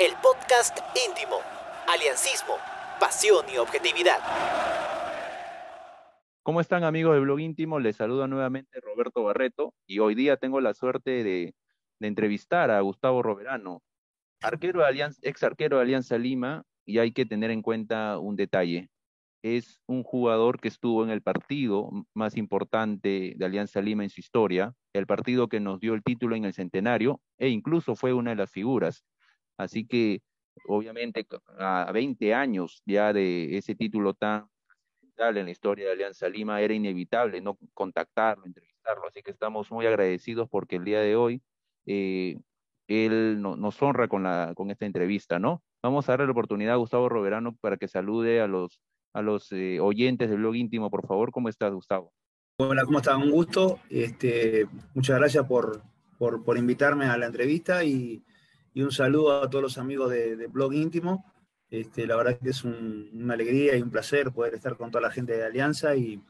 el podcast íntimo, aliancismo, pasión y objetividad. ¿Cómo están amigos de Blog Íntimo? Les saluda nuevamente Roberto Barreto y hoy día tengo la suerte de, entrevistar a Gustavo Roverano, arquero de Alianza, ex arquero de Alianza Lima y hay que tener en cuenta un detalle. Es un jugador que estuvo en el partido más importante de Alianza Lima en su historia, el partido que nos dio el título en el centenario e incluso fue una de las figuras. Así que obviamente a 20 años ya de ese título tan en la historia de Alianza Lima, era inevitable no contactarlo, entrevistarlo, así que estamos muy agradecidos porque el día de hoy eh, él nos honra con, la, con esta entrevista, ¿no? Vamos a darle la oportunidad a Gustavo Roverano para que salude a los, a los eh, oyentes del blog íntimo, por favor. ¿Cómo estás, Gustavo? Hola, ¿cómo estás? Un gusto. Este, muchas gracias por, por, invitarme a la entrevista y, y, un saludo a todos los amigos de, Blog Íntimo. Este, la verdad que es una alegría y un placer poder estar con toda la gente de Alianza y,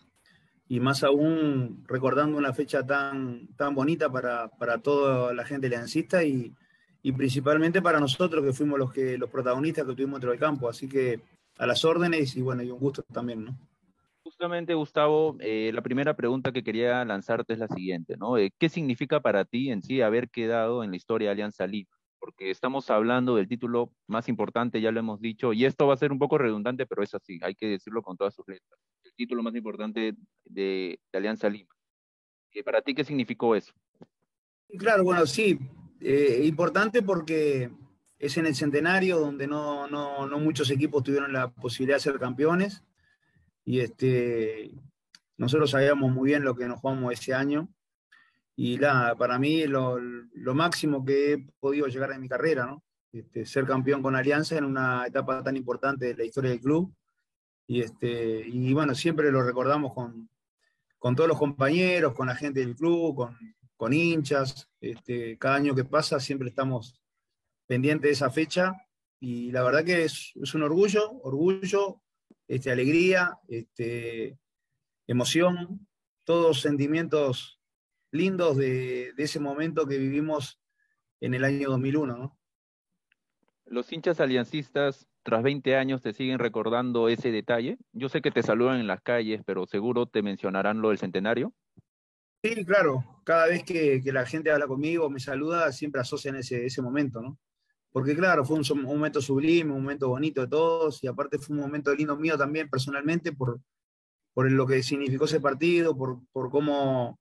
más aún recordando una fecha tan, tan bonita para, toda la gente aliancista y, principalmente para nosotros que fuimos los, que, los protagonistas que tuvimos dentro del campo. Así que a las órdenes y bueno, y un gusto también, ¿no? Justamente, Gustavo, eh, la primera pregunta que quería lanzarte es la siguiente, ¿no? Eh, ¿Qué significa para ti en sí haber quedado en la historia de Alianza Lima? Porque estamos hablando del título más importante, ya lo hemos dicho, y esto va a ser un poco redundante, pero es así, hay que decirlo con todas sus letras. El título más importante de, Alianza Lima. Eh, ¿Para ti qué significó eso? Claro, bueno, sí, eh, importante porque es en el centenario donde no, no, no, muchos equipos tuvieron la posibilidad de ser campeones y este, nosotros sabíamos muy bien lo que nos jugamos ese año y nada, para mí lo, lo, máximo que he podido llegar en mi carrera, ¿no? Este, ser campeón con Alianza en una etapa tan importante de la historia del club. Y, este, y bueno, siempre lo recordamos con, con todos los compañeros, con la gente del club, con, con hinchas. Este, cada año que pasa siempre estamos pendientes de esa fecha. Y la verdad que es, es un orgullo, orgullo, este, alegría, este, emoción, todos sentimientos lindos de, ese momento que vivimos en el año 2001, ¿no? Los hinchas aliancistas, tras 20 años, te siguen recordando ese detalle. Yo sé que te saludan en las calles, pero seguro te mencionarán lo del centenario. Sí, claro. Cada vez que, la gente habla conmigo, me saluda, siempre asocian ese, ese momento, ¿no? Porque claro, fue un, momento sublime, un momento bonito de todos, y aparte fue un momento lindo mío también personalmente por, por lo que significó ese partido, por, por cómo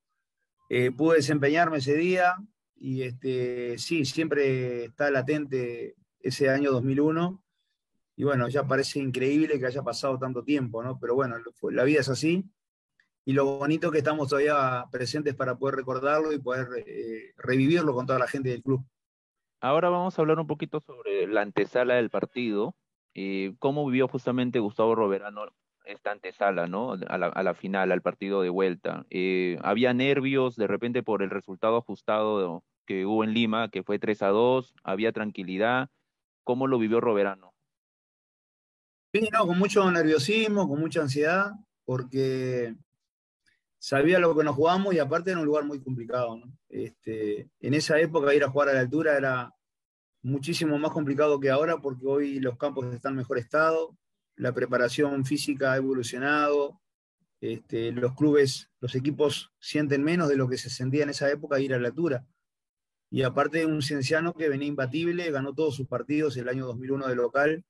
eh, pude desempeñarme ese día y este, sí, siempre está latente ese año 2001 y bueno, ya parece increíble que haya pasado tanto tiempo, ¿no? Pero bueno, la vida es así y lo bonito que estamos todavía presentes para poder recordarlo y poder eh, revivirlo con toda la gente del club. Ahora vamos a hablar un poquito sobre la antesala del partido, eh, cómo vivió justamente Gustavo Roverano esta antesala, ¿no? A la, a la final, al partido de vuelta. Eh, había nervios de repente por el resultado ajustado que hubo en Lima, que fue 3 a 2, había tranquilidad. ¿Cómo lo vivió Roberano? Sí, no, con mucho nerviosismo, con mucha ansiedad, porque sabía lo que nos jugamos y aparte era un lugar muy complicado. ¿no? Este, en esa época ir a jugar a la altura era muchísimo más complicado que ahora porque hoy los campos están en mejor estado, la preparación física ha evolucionado, este, los clubes, los equipos sienten menos de lo que se sentía en esa época ir a la altura. Y aparte un cienciano que venía imbatible, ganó todos sus partidos el año 2001 de local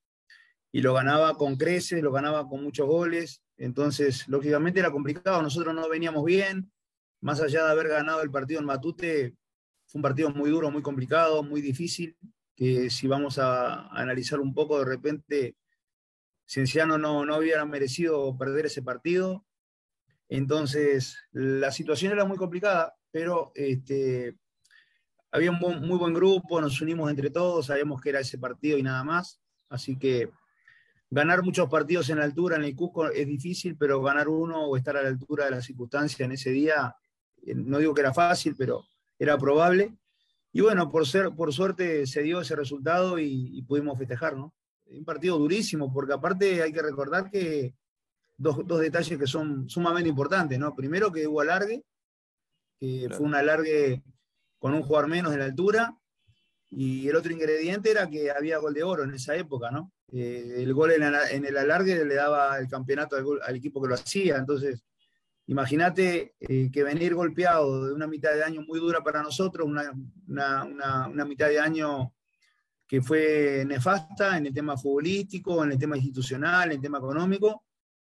y lo ganaba con creces, lo ganaba con muchos goles. Entonces, lógicamente era complicado, nosotros no veníamos bien, más allá de haber ganado el partido en Matute, fue un partido muy duro, muy complicado, muy difícil, que si vamos a analizar un poco, de repente Cienciano no, no hubiera merecido perder ese partido. Entonces, la situación era muy complicada, pero este, había un muy buen grupo, nos unimos entre todos, sabíamos que era ese partido y nada más. Así que ganar muchos partidos en la altura en el Cusco es difícil, pero ganar uno o estar a la altura de la circunstancia en ese día, eh, no digo que era fácil, pero era probable. Y bueno, por, ser, por suerte se dio ese resultado y, y pudimos festejar, ¿no? Un partido durísimo, porque aparte hay que recordar que dos, detalles que son sumamente importantes, ¿no? Primero que hubo alargue, que fue un alargue con un jugador menos de la altura, Y el otro ingrediente era que había gol de oro en esa época, ¿no? Eh, el gol en, el alargue le daba el campeonato al, equipo que lo hacía. Entonces, imagínate eh, que venir golpeado de una mitad de año muy dura para nosotros, una, una, mitad de año que fue nefasta en el tema futbolístico, en el tema institucional, en el tema económico.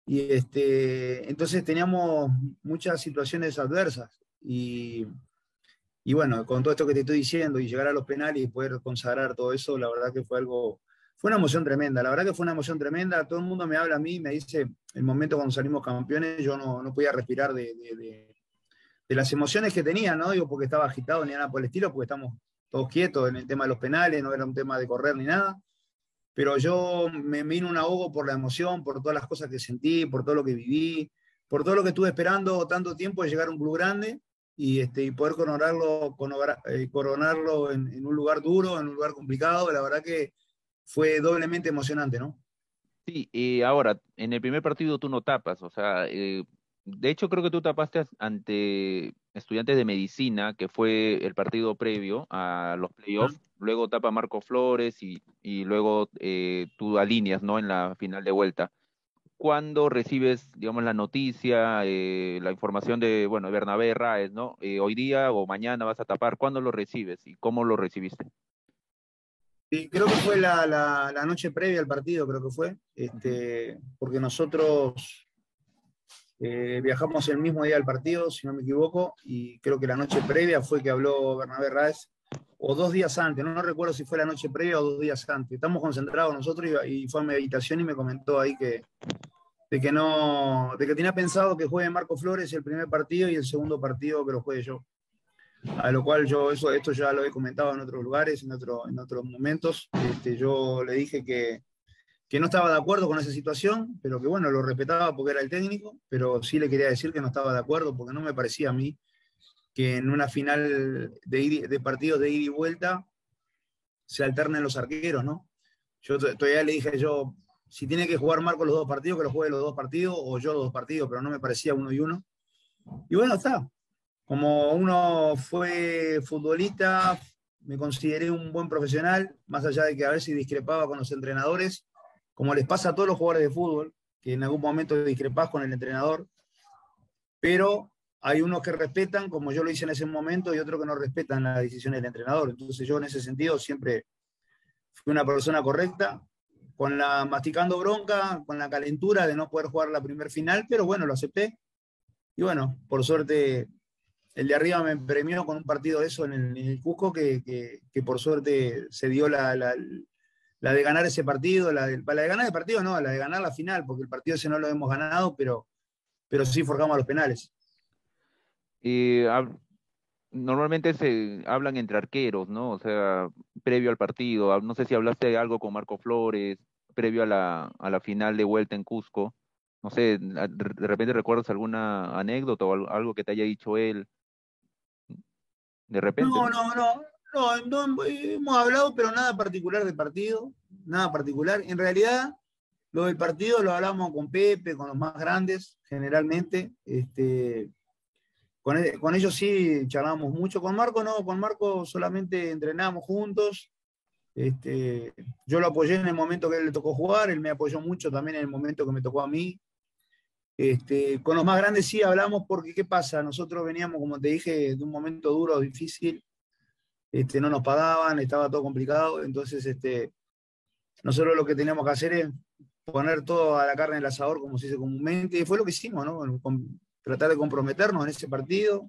Y este, entonces teníamos muchas situaciones adversas. Y, y bueno, con todo esto que te estoy diciendo y llegar a los penales y poder consagrar todo eso, la verdad que fue algo fue una emoción tremenda, la verdad que fue una emoción tremenda. Todo el mundo me habla a mí, me dice, el momento cuando salimos campeones, yo no, no podía respirar de, de, de, las emociones que tenía, ¿no? Digo, porque estaba agitado ni nada por el estilo, porque estamos todos quietos en el tema de los penales, no era un tema de correr ni nada. Pero yo me vino un ahogo por la emoción, por todas las cosas que sentí, por todo lo que viví, por todo lo que estuve esperando tanto tiempo de llegar a un club grande y, este, y poder coronarlo, eh, coronarlo en, un lugar duro, en un lugar complicado. La verdad que fue doblemente emocionante, ¿no? Sí, y ahora, en el primer partido tú no tapas, o sea, eh, de hecho creo que tú tapaste ante estudiantes de medicina, que fue el partido previo a los playoffs, luego tapa Marco Flores y, y luego eh, tú alineas, ¿no? En la final de vuelta. ¿Cuándo recibes, digamos, la noticia, eh, la información de, bueno, Bernabé Raes, ¿no? hoy día o mañana vas a tapar, ¿cuándo lo recibes y cómo lo recibiste? Sí, creo que fue la, la, noche previa al partido, creo que fue, este, porque nosotros eh, viajamos el mismo día al partido, si no me equivoco, y creo que la noche previa fue que habló Bernabé Raez, o dos días antes, no, recuerdo si fue la noche previa o dos días antes. Estamos concentrados nosotros y, fue a mi habitación y me comentó ahí que, de que no, de que tenía pensado que juegue Marco Flores el primer partido y el segundo partido que lo juegue yo a lo cual yo eso, esto ya lo he comentado en otros lugares, en, otro, en otros momentos. Este, yo le dije que, que, no estaba de acuerdo con esa situación, pero que bueno, lo respetaba porque era el técnico, pero sí le quería decir que no estaba de acuerdo porque no me parecía a mí que en una final de, de partidos de ida y vuelta se alternen los arqueros, ¿no? Yo todavía le dije yo, si tiene que jugar Marco los dos partidos, que lo juegue los dos partidos, o yo los dos partidos, pero no me parecía uno y uno. Y bueno, está, como uno fue futbolista, me consideré un buen profesional, más allá de que a veces discrepaba con los entrenadores, como les pasa a todos los jugadores de fútbol, que en algún momento discrepas con el entrenador, pero hay unos que respetan, como yo lo hice en ese momento, y otros que no respetan las decisiones del entrenador. Entonces yo en ese sentido siempre fui una persona correcta, con la masticando bronca, con la calentura de no poder jugar la primer final, pero bueno, lo acepté. Y bueno, por suerte el de arriba me premió con un partido de eso en el, Cusco que, por suerte se dio la, de ganar ese partido, la de, la de ganar el partido no, la de ganar la final, porque el partido ese no lo hemos ganado, pero, pero sí forjamos a los penales. normalmente se hablan entre arqueros, ¿no? O sea, previo al partido, no sé si hablaste algo con Marco Flores, previo a la, a la final de vuelta en Cusco. No sé, de repente recuerdas alguna anécdota o algo que te haya dicho él de repente. No, no, no, no, hemos hablado, pero nada particular del partido, nada particular. En realidad, lo del partido lo hablamos con Pepe, con los más grandes, generalmente. Este, con, e, con ellos sí charlamos mucho. Con Marco no, con Marco solamente entrenamos juntos. Este, yo lo apoyé en el momento que él le tocó jugar, él me apoyó mucho también en el momento que me tocó a mí. Este, con los más grandes sí hablamos porque, ¿qué pasa? Nosotros veníamos, como te dije, de un momento duro, difícil, este, no nos pagaban, estaba todo complicado, entonces este, nosotros lo que teníamos que hacer es poner toda la carne en el asador, como se dice comúnmente, y fue lo que hicimos, ¿no? tratar de comprometernos en ese partido,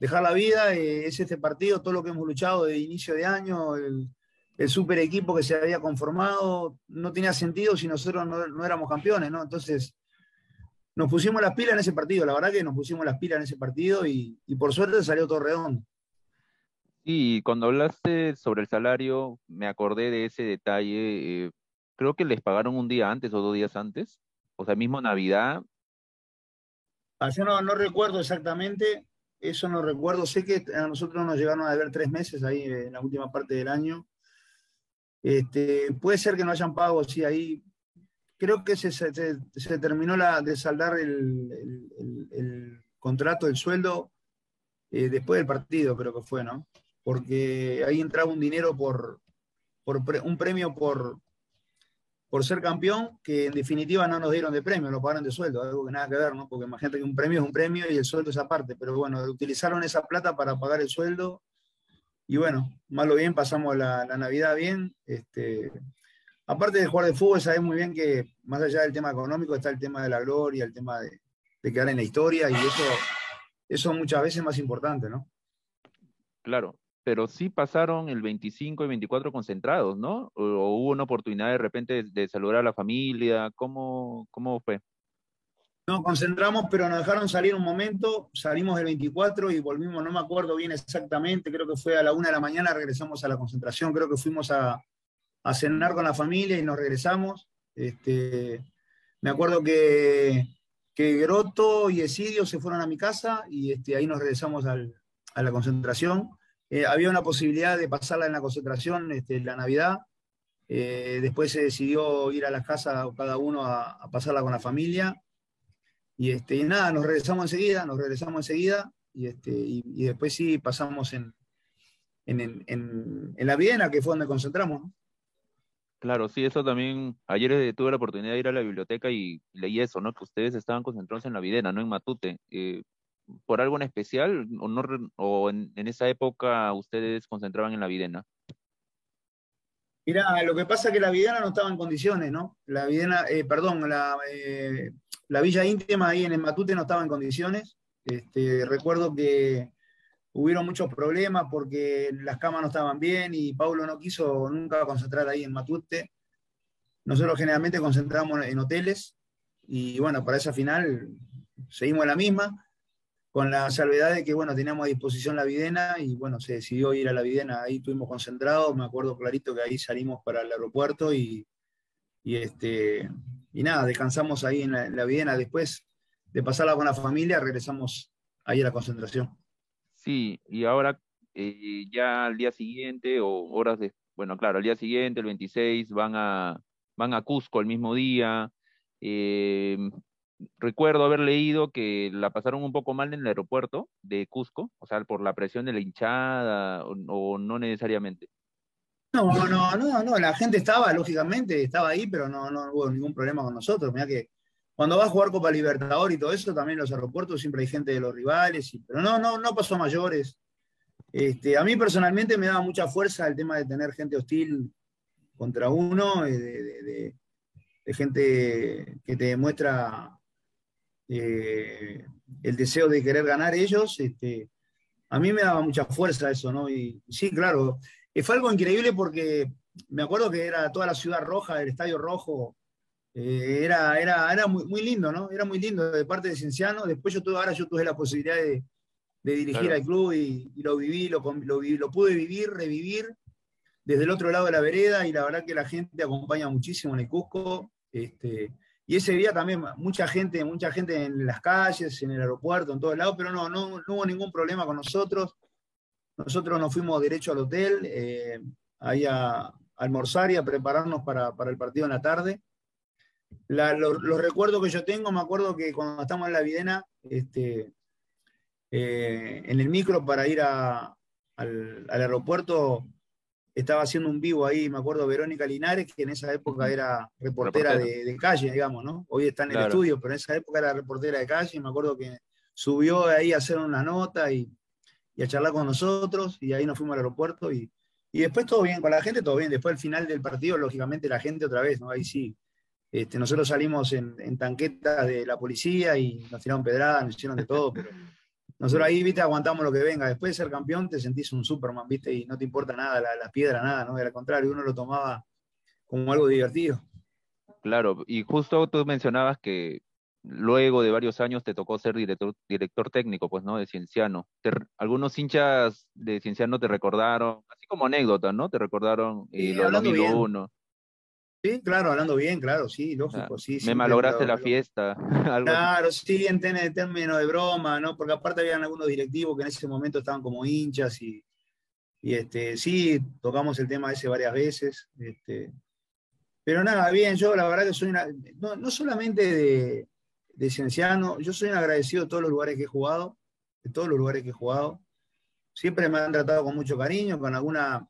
dejar la vida, eh, es este partido, todo lo que hemos luchado de inicio de año, el, el super equipo que se había conformado, no tenía sentido si nosotros no, no éramos campeones, ¿no? Entonces, nos pusimos las pilas en ese partido, la verdad que nos pusimos las pilas en ese partido y, por suerte salió todo redondo. Y cuando hablaste sobre el salario, me acordé de ese detalle. Eh, creo que les pagaron un día antes o dos días antes, o sea, mismo Navidad. Ah, yo no, no recuerdo exactamente, eso no recuerdo. Sé que a nosotros nos llegaron a ver tres meses ahí en la última parte del año. Este, puede ser que no hayan pago, sí, ahí creo que se, se, terminó la, de saldar el, contrato, el sueldo, eh, después del partido, creo que fue, ¿no? Porque ahí entraba un dinero por, por un premio por, por ser campeón, que en definitiva no nos dieron de premio, lo pagaron de sueldo, algo que nada que ver, ¿no? Porque imagínate que un premio es un premio y el sueldo es aparte, pero bueno, utilizaron esa plata para pagar el sueldo y bueno, malo bien, pasamos la, Navidad bien. Este, aparte de jugar de fútbol, sabes muy bien que más allá del tema económico está el tema de la gloria, el tema de, quedar en la historia y eso, eso muchas veces es más importante, ¿no? Claro, pero sí pasaron el 25 y 24 concentrados, ¿no? O, hubo una oportunidad de repente de, saludar a la familia, ¿cómo, cómo fue? No, concentramos, pero nos dejaron salir un momento, salimos el 24 y volvimos, no me acuerdo bien exactamente, creo que fue a la una de la mañana, regresamos a la concentración, creo que fuimos a, cenar con la familia y nos regresamos. Este, me acuerdo que, que Groto y Esidio se fueron a mi casa y este, ahí nos regresamos a la concentración eh, había una posibilidad de pasarla en la concentración este, la Navidad. Eh, después se decidió ir a las casas cada uno a, pasarla con la familia. Y, este, nada, nos regresamos enseguida, nos regresamos enseguida. Y, este, y, después sí pasamos en, en, la Viena, que fue donde concentramos. Claro, sí, eso también. Ayer eh, tuve la oportunidad de ir a la biblioteca y leí eso, ¿no? Que ustedes estaban concentrados en la Videna, no en Matute por algo en especial o, no, o en, esa época ustedes concentraban en la Videna? Mira, lo que pasa es que la Videna no estaba en condiciones, ¿no? La Videna, eh, perdón, la, eh, la, Villa Íntima ahí en el Matute no estaba en condiciones. Este, recuerdo que hubieron muchos problemas porque las camas no estaban bien y Paulo no quiso nunca concentrar ahí en Matute. Nosotros generalmente concentramos en hoteles y bueno, para esa final seguimos en la misma con la salvedad de que, bueno, teníamos a disposición la Videna y, bueno, se decidió ir a la Videna, ahí estuvimos concentrados, me acuerdo clarito que ahí salimos para el aeropuerto y, este, y nada, descansamos ahí en la, Videna, después de pasarla con la familia, regresamos ahí a la concentración. Sí, y ahora eh, ya al día siguiente o horas de, bueno, claro, al día siguiente, el 26, van a, van a Cusco el mismo día. Eh, recuerdo haber leído que la pasaron un poco mal en el aeropuerto de Cusco, o sea, por la presión de la hinchada, o, no necesariamente. No, no, no, no, la gente estaba, lógicamente, estaba ahí, pero no, no hubo ningún problema con nosotros. Mira que cuando vas a jugar Copa Libertador y todo eso, también en los aeropuertos siempre hay gente de los rivales, pero no, no, no pasó a mayores. Este, a mí personalmente me daba mucha fuerza el tema de tener gente hostil contra uno, eh, de, de gente que te demuestra eh, el deseo de querer ganar ellos, este, a mí me daba mucha fuerza eso, ¿no? Y sí, claro, fue algo increíble porque me acuerdo que era toda la ciudad roja, el estadio rojo, eh, era, era, era muy, muy, lindo, ¿no? Era muy lindo de parte de Cienciano. Después yo tuve, ahora yo tuve la posibilidad de, dirigir al club y, lo viví, lo, lo, lo, pude vivir, revivir desde el otro lado de la vereda y la verdad que la gente acompaña muchísimo en el Cusco. Este, y ese día también mucha gente, mucha gente en las calles, en el aeropuerto, en todos lados, pero no, no, hubo ningún problema con nosotros. Nosotros nos fuimos derecho al hotel, eh, ahí a, almorzar y a prepararnos para, el partido en la tarde. los recuerdos que yo tengo, me acuerdo que cuando estamos en la Videna, este, eh, en el micro para ir al, aeropuerto, estaba haciendo un vivo ahí, me acuerdo, Verónica Linares, que en esa época era reportera de, calle, digamos, ¿no? Hoy está en el estudio, pero en esa época era reportera de calle, y me acuerdo que subió ahí a hacer una nota y, a charlar con nosotros, y ahí nos fuimos al aeropuerto, y, después todo bien, con la gente todo bien, después al final del partido, lógicamente la gente otra vez, ¿no? Ahí sí. Este, nosotros salimos en, en tanquetas de la policía y nos tiraron pedradas, nos hicieron de todo, pero nosotros ahí, viste, aguantamos lo que venga. Después de ser campeón te sentís un Superman, viste, y no te importa nada, la, piedra, nada, ¿no? Al contrario, uno lo tomaba como algo divertido. Claro, y justo tú mencionabas que luego de varios años te tocó ser director, director técnico, pues, ¿no? De Cienciano. algunos hinchas de Cienciano te recordaron, así como anécdota, ¿no? Te recordaron eh, lo 2001. Sí, claro, hablando bien, claro, sí, lógico, sí. Me malograste la fiesta. claro, sí, en términos de broma, ¿no? Porque aparte habían algunos directivos que en ese momento estaban como hinchas y, y este, sí, tocamos el tema ese varias veces. Este, pero nada, bien, yo la verdad que soy una, no, solamente de, de Cienciano, yo soy un agradecido de todos los lugares que he jugado, de todos los lugares que he jugado. siempre me han tratado con mucho cariño, con alguna,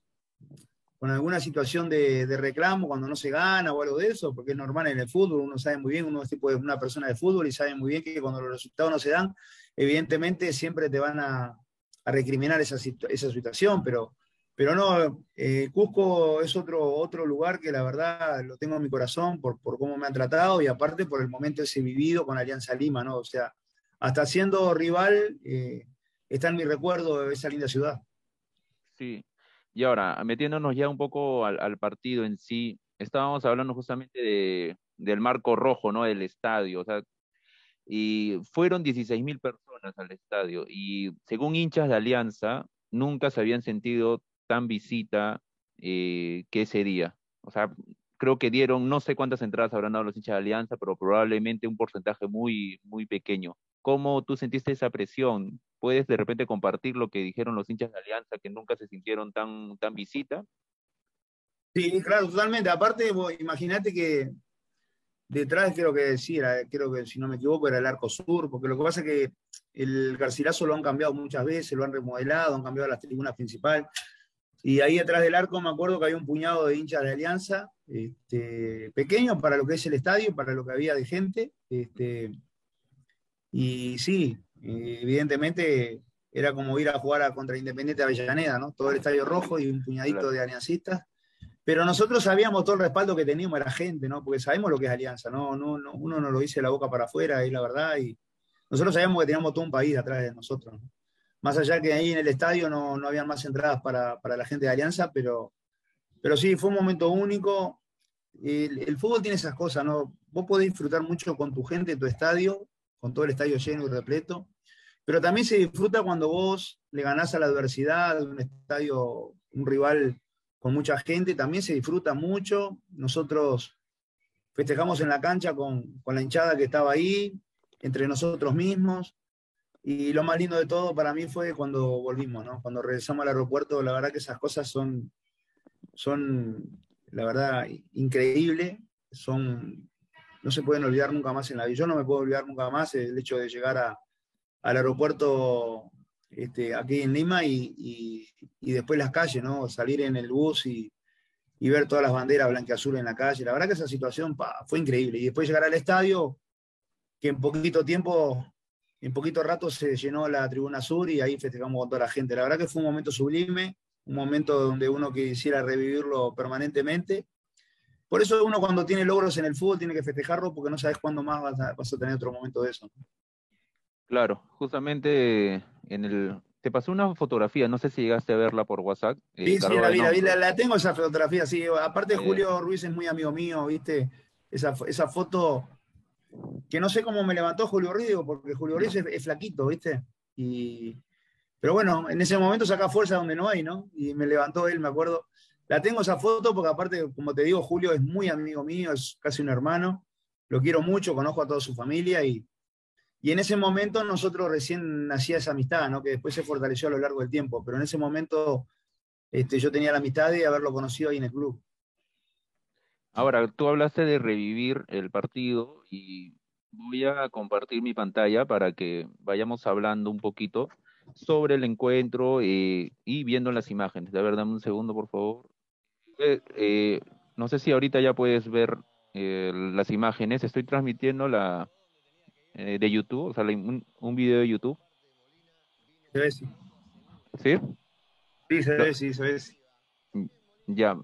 con alguna situación de, reclamo cuando no se gana o algo de eso, porque es normal en el fútbol, uno sabe muy bien, uno es tipo de una persona de fútbol y sabe muy bien que cuando los resultados no se dan, evidentemente siempre te van a, recriminar esa, esa situación, pero pero no, eh, Cusco es otro, otro lugar que la verdad lo tengo en mi corazón por, por cómo me han tratado y aparte por el momento ese vivido con Alianza Lima, ¿no? O sea, hasta siendo rival, eh, está en mi recuerdo esa linda ciudad. Sí, y ahora, metiéndonos ya un poco al, partido en sí, estábamos hablando justamente de, del marco rojo, ¿no? Del estadio, o sea, y fueron 16 mil personas al estadio y según hinchas de Alianza, nunca se habían sentido tan visita eh, que ese día. O sea, creo que dieron, no sé cuántas entradas habrán dado los hinchas de Alianza, pero probablemente un porcentaje muy, muy pequeño. ¿Cómo tú sentiste esa presión? ¿Puedes de repente compartir lo que dijeron los hinchas de Alianza, que nunca se sintieron tan, tan visita? Sí, claro, totalmente. Aparte, imagínate que detrás creo que sí, creo que si no me equivoco era el arco sur, porque lo que pasa es que el Garcilaso lo han cambiado muchas veces, lo han remodelado, han cambiado las tribunas principales. Y ahí detrás del arco me acuerdo que había un puñado de hinchas de Alianza, este, pequeños para lo que es el estadio, para lo que había de gente. Este, y sí, evidentemente era como ir a jugar a contra Independiente Avellaneda, ¿no? Todo el estadio rojo y un puñadito de aliancistas. Pero nosotros sabíamos todo el respaldo que teníamos a la gente, ¿no? Porque sabemos lo que es Alianza, ¿no? no, no uno no lo dice de la boca para afuera, es la verdad. Y nosotros sabíamos que teníamos todo un país atrás de nosotros, ¿no? Más allá que ahí en el estadio no, no habían más entradas para, la gente de Alianza, pero, pero sí, fue un momento único. El, fútbol tiene esas cosas, ¿no? Vos podés disfrutar mucho con tu gente, tu estadio, con todo el estadio lleno y repleto, pero también se disfruta cuando vos le ganás a la adversidad un estadio, un rival con mucha gente, también se disfruta mucho. Nosotros festejamos en la cancha con, con la hinchada que estaba ahí, entre nosotros mismos. Y lo más lindo de todo para mí fue cuando volvimos, ¿no? Cuando regresamos al aeropuerto, la verdad que esas cosas son, son la verdad, increíbles. Son, no se pueden olvidar nunca más en la vida. Yo no me puedo olvidar nunca más el hecho de llegar a, al aeropuerto este, aquí en Lima y, y, después las calles, ¿no? Salir en el bus y, y ver todas las banderas blanqueazul en la calle. La verdad que esa situación fue increíble. Y después llegar al estadio, que en poquito tiempo en poquito rato se llenó la tribuna sur y ahí festejamos con toda la gente. La verdad que fue un momento sublime, un momento donde uno quisiera revivirlo permanentemente. Por eso uno cuando tiene logros en el fútbol tiene que festejarlo porque no sabes cuándo más vas a, tener otro momento de eso. Claro, justamente en el, te pasó una fotografía, no sé si llegaste a verla por WhatsApp. Eh, sí, sí, la vi, la, vi la, tengo esa fotografía, sí. Aparte Julio Ruiz es muy amigo mío, ¿viste? Esa, esa foto que no sé cómo me levantó Julio Río, porque Julio Río es, flaquito, ¿viste? Y, pero bueno, en ese momento saca fuerza donde no hay, ¿no? Y me levantó él, me acuerdo. La tengo esa foto porque aparte, como te digo, Julio es muy amigo mío, es casi un hermano. Lo quiero mucho, conozco a toda su familia y, y en ese momento nosotros recién nacía esa amistad, ¿no? Que después se fortaleció a lo largo del tiempo, pero en ese momento este, yo tenía la amistad de haberlo conocido ahí en el club. Ahora, tú hablaste de revivir el partido y voy a compartir mi pantalla para que vayamos hablando un poquito sobre el encuentro eh, y viendo las imágenes. De ver, dame un segundo, por favor. Eh, eh, no sé si ahorita ya puedes ver las imágenes. Estoy transmitiendo la de YouTube, o sea, un, un, video de YouTube. Se ve, sí. ¿Sí? Sí, se ve, sí, se ve. Ya,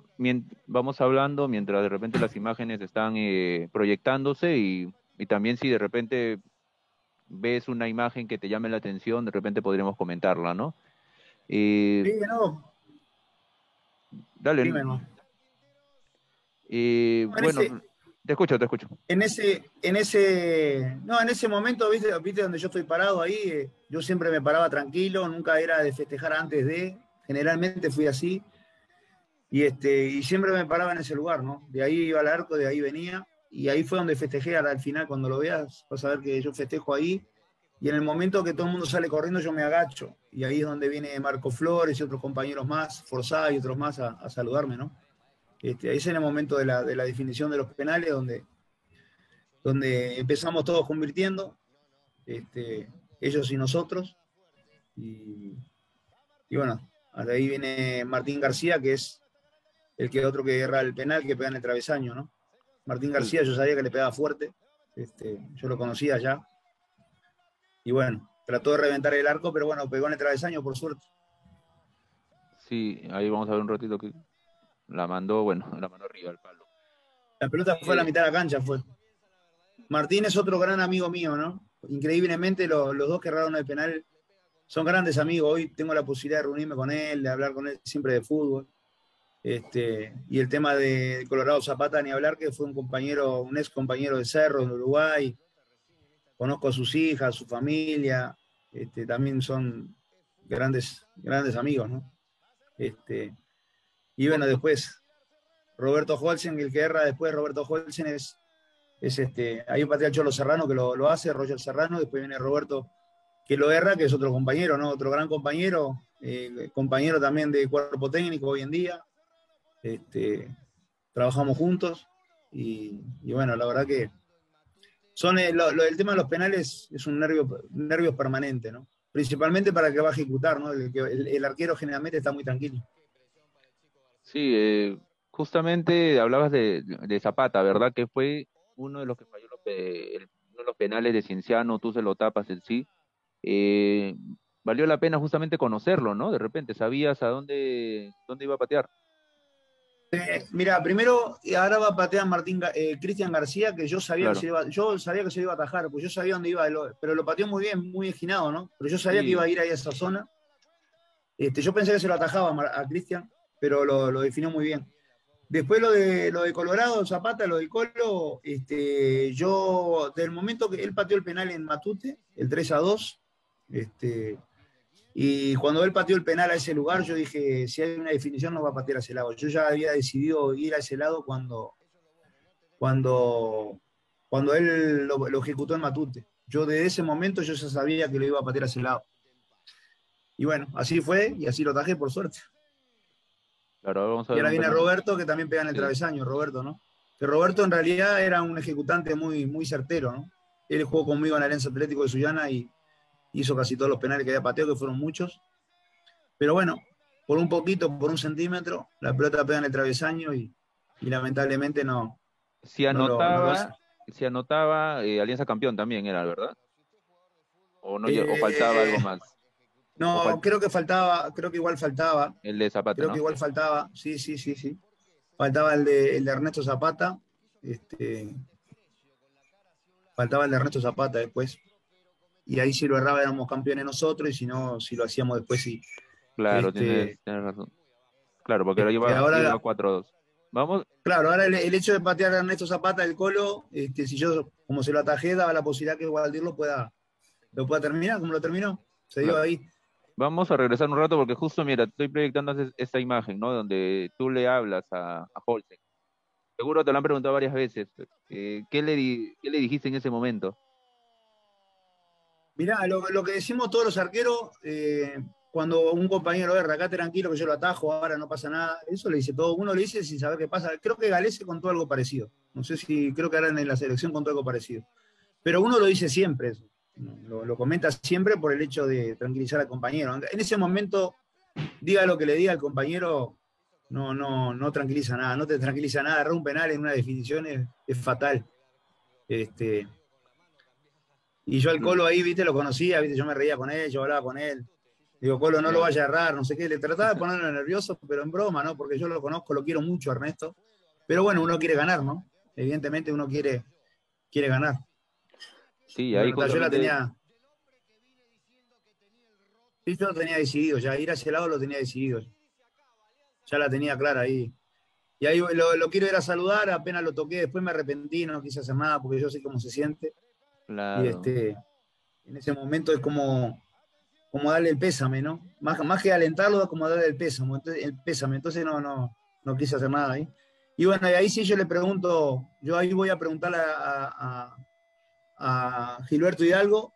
vamos hablando mientras de repente las imágenes están eh, proyectándose y, también si de repente ves una imagen que te llame la atención, de repente podríamos comentarla, ¿no? Eh, sí, no. Dale. Eh, bueno, te escucho, te escucho. En ese, en ese, no, en ese momento, viste, viste donde yo estoy parado ahí, eh, yo siempre me paraba tranquilo, nunca era de festejar antes de, generalmente fui así. Y, este, y siempre me paraba en ese lugar, ¿no? De ahí iba al arco, de ahí venía, y ahí fue donde festejé al final, cuando lo veas, vas a ver que yo festejo ahí, y en el momento que todo el mundo sale corriendo, yo me agacho, y ahí es donde viene Marco Flores y otros compañeros más, Forzá y otros más a, saludarme, ¿no? Este, ahí es en el momento de la, de la definición de los penales, donde, donde empezamos todos convirtiendo, este, ellos y nosotros, y, y bueno, de ahí viene Martín García, que es el que otro que erra el penal, que pega en el travesaño, ¿no? Martín García, yo sabía que le pegaba fuerte, este, yo lo conocía ya. Y bueno, trató de reventar el arco, pero bueno, pegó en el travesaño, por suerte. Sí, ahí vamos a ver un ratito que la mandó, bueno, la mandó arriba al palo. La pelota fue a la mitad de la cancha, fue. Martín es otro gran amigo mío, ¿no? Increíblemente los, dos que erraron el penal son grandes amigos. Hoy tengo la posibilidad de reunirme con él, de hablar con él siempre de fútbol. Este, y el tema de Colorado Zapata, ni hablar, que fue un compañero, un ex compañero de Cerro en Uruguay. Conozco a sus hijas, su familia. Este, también son grandes, grandes amigos, ¿no? Este, y bueno, después, Roberto Holzen, el que erra después, Roberto Holzen es, es este, hay un patriarca Cholo Serrano que lo, lo hace, Roger Serrano, después viene Roberto que lo erra, que es otro compañero, ¿no? Otro gran compañero, eh, compañero también de cuerpo técnico hoy en día. Este, trabajamos juntos y, bueno, la verdad que son eh, el tema de los penales es un nervio, nervios permanente, ¿no? Principalmente para que va a ejecutar, ¿no? El, arquero generalmente está muy tranquilo. Sí, eh, justamente hablabas de, Zapata, ¿verdad? Que fue uno de los que falló los, de penales de Cienciano, tú se lo tapas en sí. Eh, valió la pena justamente conocerlo, ¿no? De repente, ¿sabías a dónde, dónde iba a patear? Eh, mira, primero ahora va a patear Martín eh, Cristian García, que yo sabía que se iba, yo sabía que se iba a atajar, pues yo sabía dónde iba, pero lo pateó muy bien, muy esquinado, ¿no? Pero yo sabía que iba a ir ahí a esa zona. Este, yo pensé que se lo atajaba a, Cristian, pero lo, lo, definió muy bien. Después lo de lo de Colorado, Zapata, lo del Colo, este, yo, del momento que él pateó el penal en Matute, el 3 a 2, este, y cuando él pateó el penal a ese lugar, yo dije, si hay una definición, no va a patear a ese lado. Yo ya había decidido ir a ese lado cuando, cuando, cuando él lo, ejecutó en Matute. Yo desde ese momento yo ya sabía que lo iba a patear a ese lado. Y bueno, así fue y así lo tajé por suerte. Claro, y ahora viene Roberto que también pega en el travesaño, Roberto, ¿no? Que Roberto en realidad era un ejecutante muy, muy certero, ¿no? Él jugó conmigo en Alianza Atlético de Sullana y hizo casi todos los penales que había pateado, que fueron muchos. Pero bueno, por un poquito, por un centímetro, la pelota pega en el travesaño y, lamentablemente no. Si anotaba, si anotaba eh, Alianza Campeón también era, ¿verdad? ¿O, no, o faltaba algo más? No, creo que faltaba, creo que igual faltaba. El de Zapata. Creo que igual faltaba, sí, sí, sí, sí. Faltaba el de, el de Ernesto Zapata. Este, faltaba el de Ernesto Zapata después y ahí si lo erraba éramos campeones nosotros y si no, si lo hacíamos después sí. Claro, este, tienes, razón. Claro, porque ahora lleva, ahora, 4-2. Vamos. Claro, ahora el, hecho de patear a Ernesto Zapata el colo, este, si yo como se lo atajé, daba la posibilidad que Gualdir lo pueda, lo pueda terminar, como lo terminó. Se dio ahí. Vamos a regresar un rato porque justo, mira, estoy proyectando esta imagen, ¿no? Donde tú le hablas a, a. Seguro te lo han preguntado varias veces. Eh, ¿qué, le ¿Qué le dijiste en ese momento? Mirá, lo, que decimos todos los arqueros, eh, cuando un compañero erra, acá tranquilo que yo lo atajo, ahora no pasa nada, eso le dice todo, uno le dice sin saber qué pasa. Creo que Galese contó algo parecido, no sé si, creo que ahora en la selección contó algo parecido. Pero uno lo dice siempre, lo, comenta siempre por el hecho de tranquilizar al compañero. En ese momento, diga lo que le diga al compañero, no, no, no tranquiliza nada, no te tranquiliza nada, errar un penal en una definición es, es fatal. Este, y yo al Colo ahí, viste, lo conocía, viste, yo me reía con él, yo hablaba con él. Digo, Colo, no lo vaya a errar, no sé qué. Le trataba de ponerlo nervioso, pero en broma, ¿no? Porque yo lo conozco, lo quiero mucho, Ernesto. Pero bueno, uno quiere ganar, ¿no? Evidentemente uno quiere, quiere ganar. Sí, ahí bueno, Yo la tenía... Sí, yo lo tenía decidido, ya ir a ese lado lo tenía decidido. Ya la tenía clara ahí. Y ahí lo, lo quiero ir a saludar, apenas lo toqué, después me arrepentí, no quise hacer nada porque yo sé cómo se siente. Y este, en ese momento es como, como darle el pésame, ¿no? Más, más que alentarlo, como darle el pésame. Entonces, el pésame. Entonces no, no, no quise hacer nada ahí. Y bueno, y ahí sí yo le pregunto, yo ahí voy a preguntarle a, a, Gilberto Hidalgo,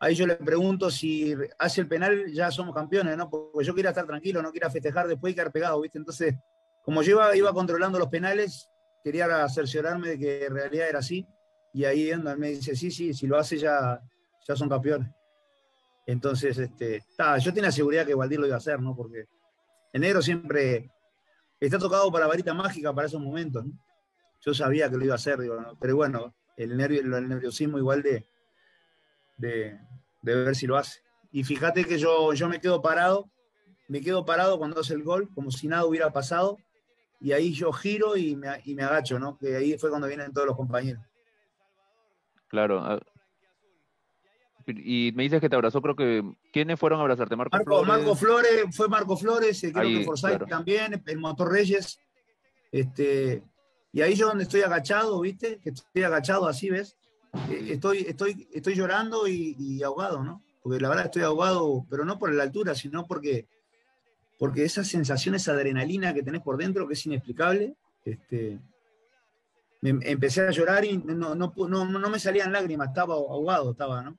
ahí yo le pregunto si hace el penal ya somos campeones, ¿no? Porque yo quería estar tranquilo, no quería festejar después y quedar pegado, ¿viste? Entonces, como yo iba, iba controlando los penales, quería cerciorarme de que en realidad era así. Y ahí me dice, sí, sí, si lo hace ya, ya son campeones. Entonces, este, yo tenía seguridad que Valdir lo iba a hacer, ¿no? Porque el negro siempre está tocado para varita mágica para esos momentos, ¿no? Yo sabía que lo iba a hacer, pero bueno, el, nervio, el nerviosismo igual de, de, ver si lo hace. Y fíjate que yo, yo me quedo parado, me quedo parado cuando hace el gol, como si nada hubiera pasado, y ahí yo giro y me, y me agacho, ¿no? Que ahí fue cuando vienen todos los compañeros. Claro, ah, y me dices que te abrazó, creo que. ¿Quiénes fueron a abrazarte? Marco, Flores. Marco Flores, fue Marco Flores, eh, creo que Forsyth también, el Motor Reyes. Este, y ahí yo donde estoy agachado, ¿viste? Que estoy agachado así, ¿ves? Eh, estoy, estoy, estoy llorando y, ahogado, ¿no? Porque la verdad estoy ahogado, pero no por la altura, sino porque, porque esa sensación, esa adrenalina que tenés por dentro, que es inexplicable, este, me, empecé a llorar y no, no, no, no me salían lágrimas, estaba ahogado, estaba, ¿no?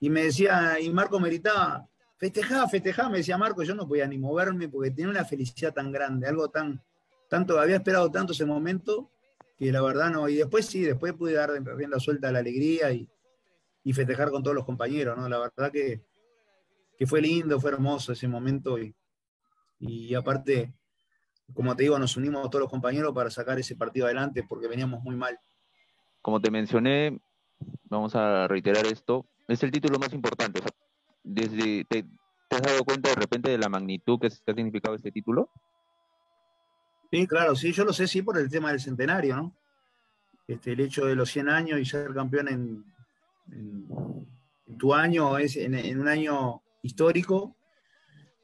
y me decía, y Marco me gritaba, festejá, festejá, me decía Marco, yo no podía ni moverme porque tenía una felicidad tan grande, algo tan, tanto, había esperado tanto ese momento, que la verdad no, y después sí, después pude dar rienda suelta a la alegría y, festejar con todos los compañeros, ¿no? La verdad que, fue lindo, fue hermoso ese momento y, y aparte, como te digo, nos unimos todos los compañeros para sacar ese partido adelante porque veníamos muy mal. Como te mencioné, vamos a reiterar esto, es el título más importante. desde, te, has dado cuenta de repente de la magnitud que, ha significado este título? Sí, claro, sí, yo lo sé, sí, por el tema del centenario, ¿no? Este, el hecho de los 100 años y ser campeón en, tu año, es en, un año histórico,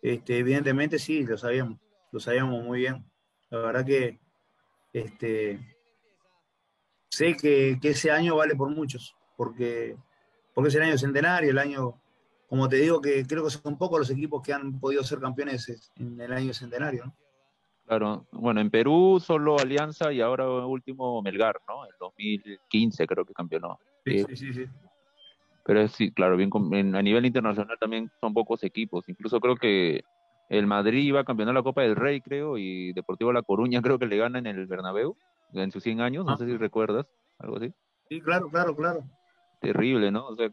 este, evidentemente sí, lo sabíamos, lo sabíamos muy bien. La verdad que este, sé que, que ese año vale por muchos, porque porque es el año centenario, el año, como te digo, que creo que son pocos los equipos que han podido ser campeones en el año centenario. Claro, bueno, en Perú solo Alianza y ahora último Melgar, ¿no? En 2015 creo que campeonó. Sí, sí, sí. sí. Pero sí, claro, bien a nivel internacional también son pocos equipos. Incluso creo que el Madrid iba a campeonar la Copa del Rey, creo, y Deportivo La Coruña creo que le gana en el Bernabéu en sus 100 años, no ah. sé si recuerdas, algo así. Sí, claro, claro, claro terrible, ¿no? O sea,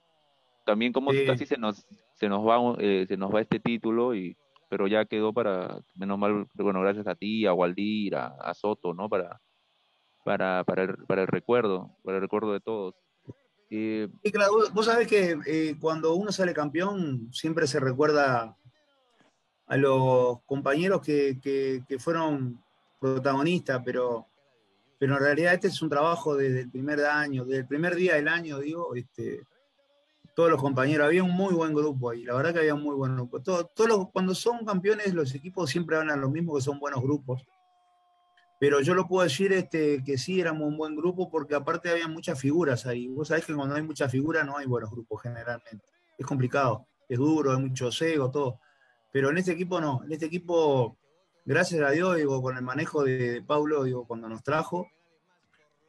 también como casi se nos se nos va eh, se nos va este título y pero ya quedó para menos mal bueno gracias a ti a Waldir a, Soto no para para para el, para el recuerdo para el recuerdo de todos eh, sí, claro, vos sabés que eh, cuando uno sale campeón siempre se recuerda a los compañeros que, que, que fueron protagonistas pero pero en realidad este es un trabajo desde el primer año, desde el primer día del año, digo, este, todos los compañeros, había un muy buen grupo ahí, la verdad que había un muy buen grupo. todos los, cuando son campeones, los equipos siempre van a lo mismo, que son buenos grupos. Pero yo lo puedo decir este, que sí, éramos un buen grupo, porque aparte había muchas figuras ahí. Vos sabés que cuando hay muchas figuras no hay buenos grupos generalmente. Es complicado, es duro, hay mucho cego, todo. Pero en este equipo no, en este equipo gracias a Dios, digo, con el manejo de, Pablo, digo, cuando nos trajo,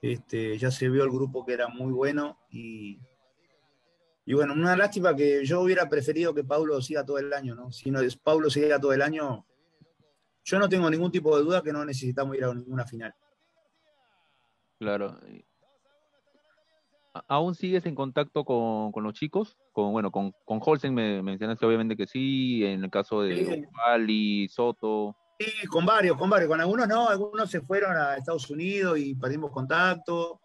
este, ya se vio el grupo que era muy bueno y, y bueno, una lástima que yo hubiera preferido que Pablo siga todo el año, ¿no? Si no es Pablo siga todo el año, yo no tengo ningún tipo de duda que no necesitamos ir a ninguna final. Claro. ¿Aún sigues en contacto con, los chicos? Con, bueno, con, con Holsen me mencionaste obviamente que sí, en el caso de Ali, Soto. Sí, con varios, con varios. Con algunos no, algunos se fueron a Estados Unidos y perdimos contacto.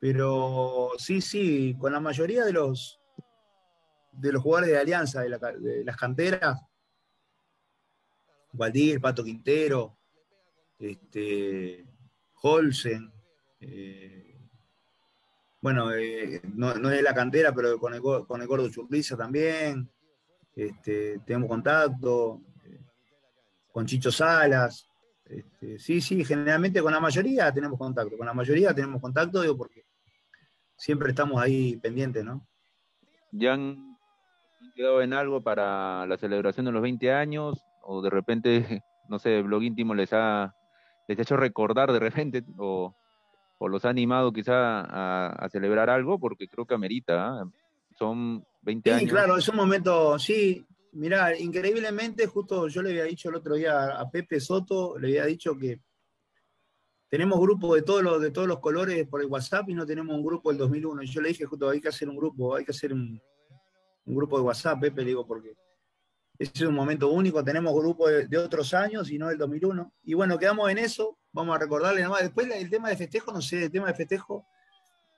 Pero sí, sí, con la mayoría de los de los jugadores de Alianza, de, las canteras, Valdir, Pato Quintero, este, Holsen, eh, bueno, eh, no, es de la cantera, pero con el, con el Gordo Churriza también, este, tenemos contacto, con Chicho Salas. Este, sí, sí, generalmente con la mayoría tenemos contacto. Con la mayoría tenemos contacto, digo, porque siempre estamos ahí pendientes, ¿no? ¿Ya han quedado en algo para la celebración de los 20 años? ¿O de repente, no sé, el blog íntimo les ha, les ha hecho recordar de repente? ¿O, los ha animado quizá a, celebrar algo? Porque creo que amerita. ¿ah? Son 20 años. Sí, claro, es un momento, sí, Mirá, increíblemente, justo yo le había dicho el otro día a Pepe Soto, le había dicho que tenemos grupos de todos los, de todos los colores por el WhatsApp y no tenemos un grupo del 2001. Y yo le dije, justo, hay que hacer un grupo, hay que hacer un, un grupo de WhatsApp, Pepe, le digo, porque es un momento único, tenemos grupos de, otros años y no del 2001. Y bueno, quedamos en eso, vamos a recordarle nada más. Después el tema de festejo, no sé, el tema de festejo,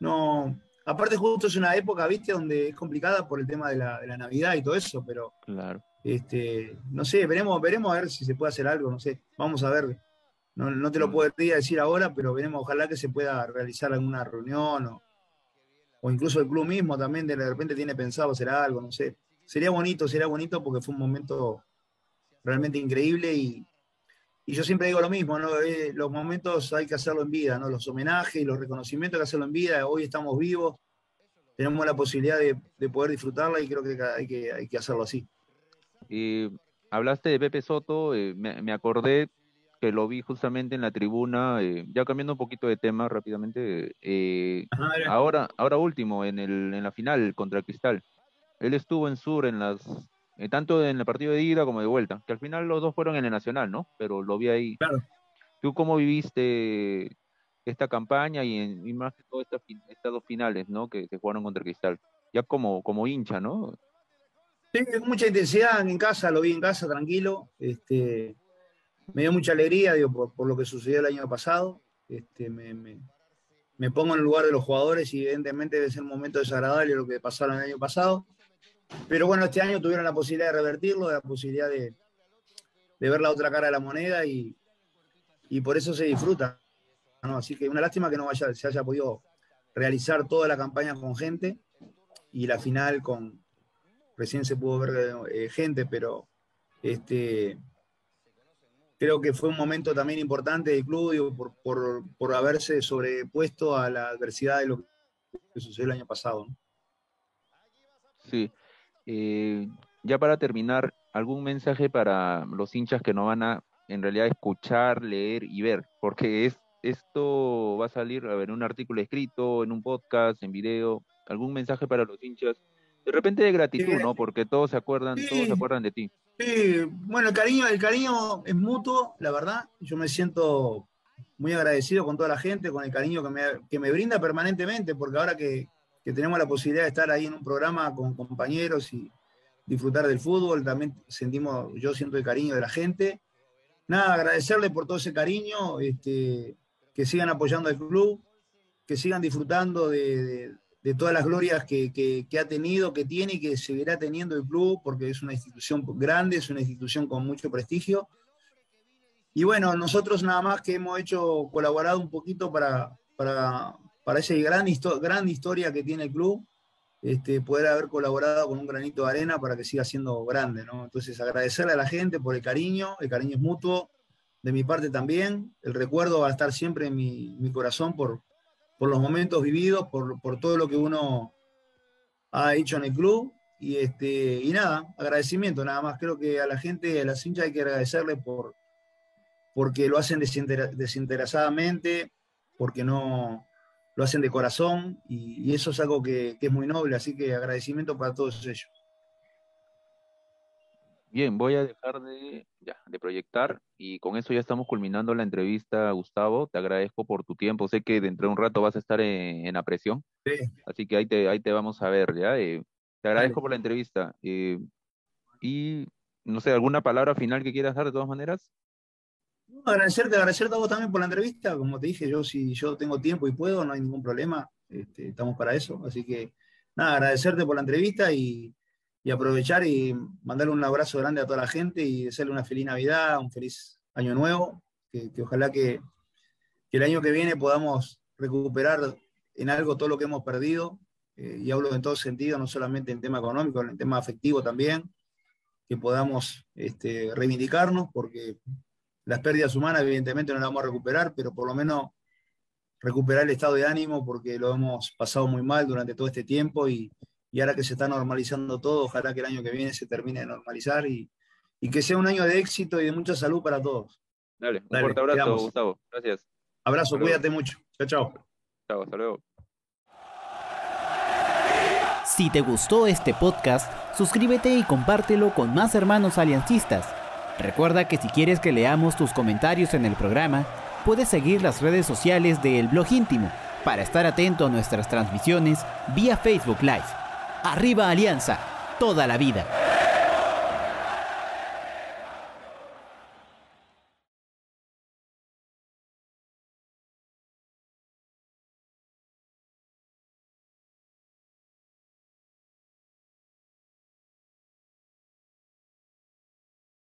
no... Aparte justo es una época, viste, donde es complicada por el tema de la, de la Navidad y todo eso, pero... Claro. Este, no sé, veremos, veremos a ver si se puede hacer algo, no sé, vamos a ver. No, no te lo mm. puedo decir ahora, pero veremos, ojalá que se pueda realizar alguna reunión o, o incluso el club mismo también de repente tiene pensado hacer algo, no sé. Sería bonito, sería bonito porque fue un momento realmente increíble y, y yo siempre digo lo mismo, ¿no? Eh, los momentos hay que hacerlo en vida, ¿no? Los homenajes y los reconocimientos hay que hacerlo en vida. Hoy estamos vivos, tenemos la posibilidad de, de poder disfrutarla y creo que hay, que hay que hacerlo así. Y hablaste de Pepe Soto, eh, me, acordé que lo vi justamente en la tribuna, eh, ya cambiando un poquito de tema rápidamente, eh, ahora, ahora último, en, el, en la final contra Cristal. Él estuvo en Sur en las tanto en el partido de ida como de vuelta, que al final los dos fueron en el Nacional, ¿no? Pero lo vi ahí. Claro. ¿Tú cómo viviste esta campaña y, en, y más que todo estas, dos finales, ¿no? Que se jugaron contra Cristal. Ya como, como hincha, ¿no? Sí, mucha intensidad en casa, lo vi en casa tranquilo. Este, me dio mucha alegría digo, por, lo que sucedió el año pasado. Este, me, me, pongo en el lugar de los jugadores y evidentemente debe ser un momento desagradable lo que pasaron el año pasado. Pero bueno, este año tuvieron la posibilidad de revertirlo, la posibilidad de, de ver la otra cara de la moneda y, y por eso se disfruta. Así que una lástima que no vaya, se haya podido realizar toda la campaña con gente y la final con, recién se pudo ver eh, gente, pero este, creo que fue un momento también importante del club por, por, haberse sobrepuesto a la adversidad de lo que sucedió el año pasado. Sí. Eh, ya para terminar, ¿algún mensaje para los hinchas que no van a en realidad escuchar, leer y ver? Porque es, esto va a salir a ver, en un artículo escrito, en un podcast, en video. ¿Algún mensaje para los hinchas de repente de gratitud, ¿no? Porque todos se acuerdan, todos se acuerdan de ti. Sí, bueno, el cariño, el cariño es mutuo, la verdad. Yo me siento muy agradecido con toda la gente, con el cariño que me, que me brinda permanentemente, porque ahora que, que, tenemos la posibilidad de estar ahí en un programa con compañeros y disfrutar del fútbol, también sentimos, yo siento el cariño de la gente. Nada, agradecerle por todo ese cariño, este, que sigan apoyando al club, que sigan disfrutando de de todas las glorias que, ha tenido, que tiene y que seguirá teniendo el club, porque es una institución grande, es una institución con mucho prestigio. Y bueno, nosotros nada más que hemos hecho, colaborado un poquito para, para, para esa gran, gran historia que tiene el club, este, poder haber colaborado con un granito de arena para que siga siendo grande. ¿no? Entonces, agradecerle a la gente por el cariño, el cariño es mutuo, de mi parte también, el recuerdo va a estar siempre en mi, corazón por, los momentos vividos, por, por, todo lo que uno ha hecho en el club. Y, este, y nada, agradecimiento nada más. Creo que a la gente, a las hinchas hay que agradecerle por, porque lo hacen desinteresadamente, porque no lo hacen de corazón y, eso es algo que, que, es muy noble. Así que agradecimiento para todos ellos. Bien, voy a dejar de, ya, de proyectar y con eso ya estamos culminando la entrevista, Gustavo. Te agradezco por tu tiempo. Sé que dentro de un rato vas a estar en, la presión. Sí. Así que ahí te, ahí te vamos a ver, ¿ya? Eh, te agradezco por la entrevista. Eh, y, no sé, ¿alguna palabra final que quieras dar de todas maneras? Agradecerte, agradecerte a vos también por la entrevista. Como te dije, yo si yo tengo tiempo y puedo, no hay ningún problema. Este, estamos para eso. Así que, nada, agradecerte por la entrevista y y aprovechar y mandarle un abrazo grande a toda la gente y desearle una feliz Navidad, un feliz año nuevo, que, ojalá que, el año que viene podamos recuperar en algo todo lo que hemos perdido, eh, y hablo en todo sentido, no solamente en tema económico, en tema afectivo también, que podamos este, reivindicarnos, porque las pérdidas humanas evidentemente no las vamos a recuperar, pero por lo menos recuperar el estado de ánimo, porque lo hemos pasado muy mal durante todo este tiempo y, y ahora que se está normalizando todo, ojalá que el año que viene se termine de normalizar y, que sea un año de éxito y de mucha salud para todos. Dale, un fuerte abrazo, Gustavo. Gracias. Abrazo, cuídate mucho. Chao, chao. Chao, hasta luego. Si te gustó este podcast, suscríbete y compártelo con más hermanos aliancistas. Recuerda que si quieres que leamos tus comentarios en el programa, puedes seguir las redes sociales de El Blog Íntimo para estar atento a nuestras transmisiones vía Facebook Live. Arriba Alianza. toda la vida.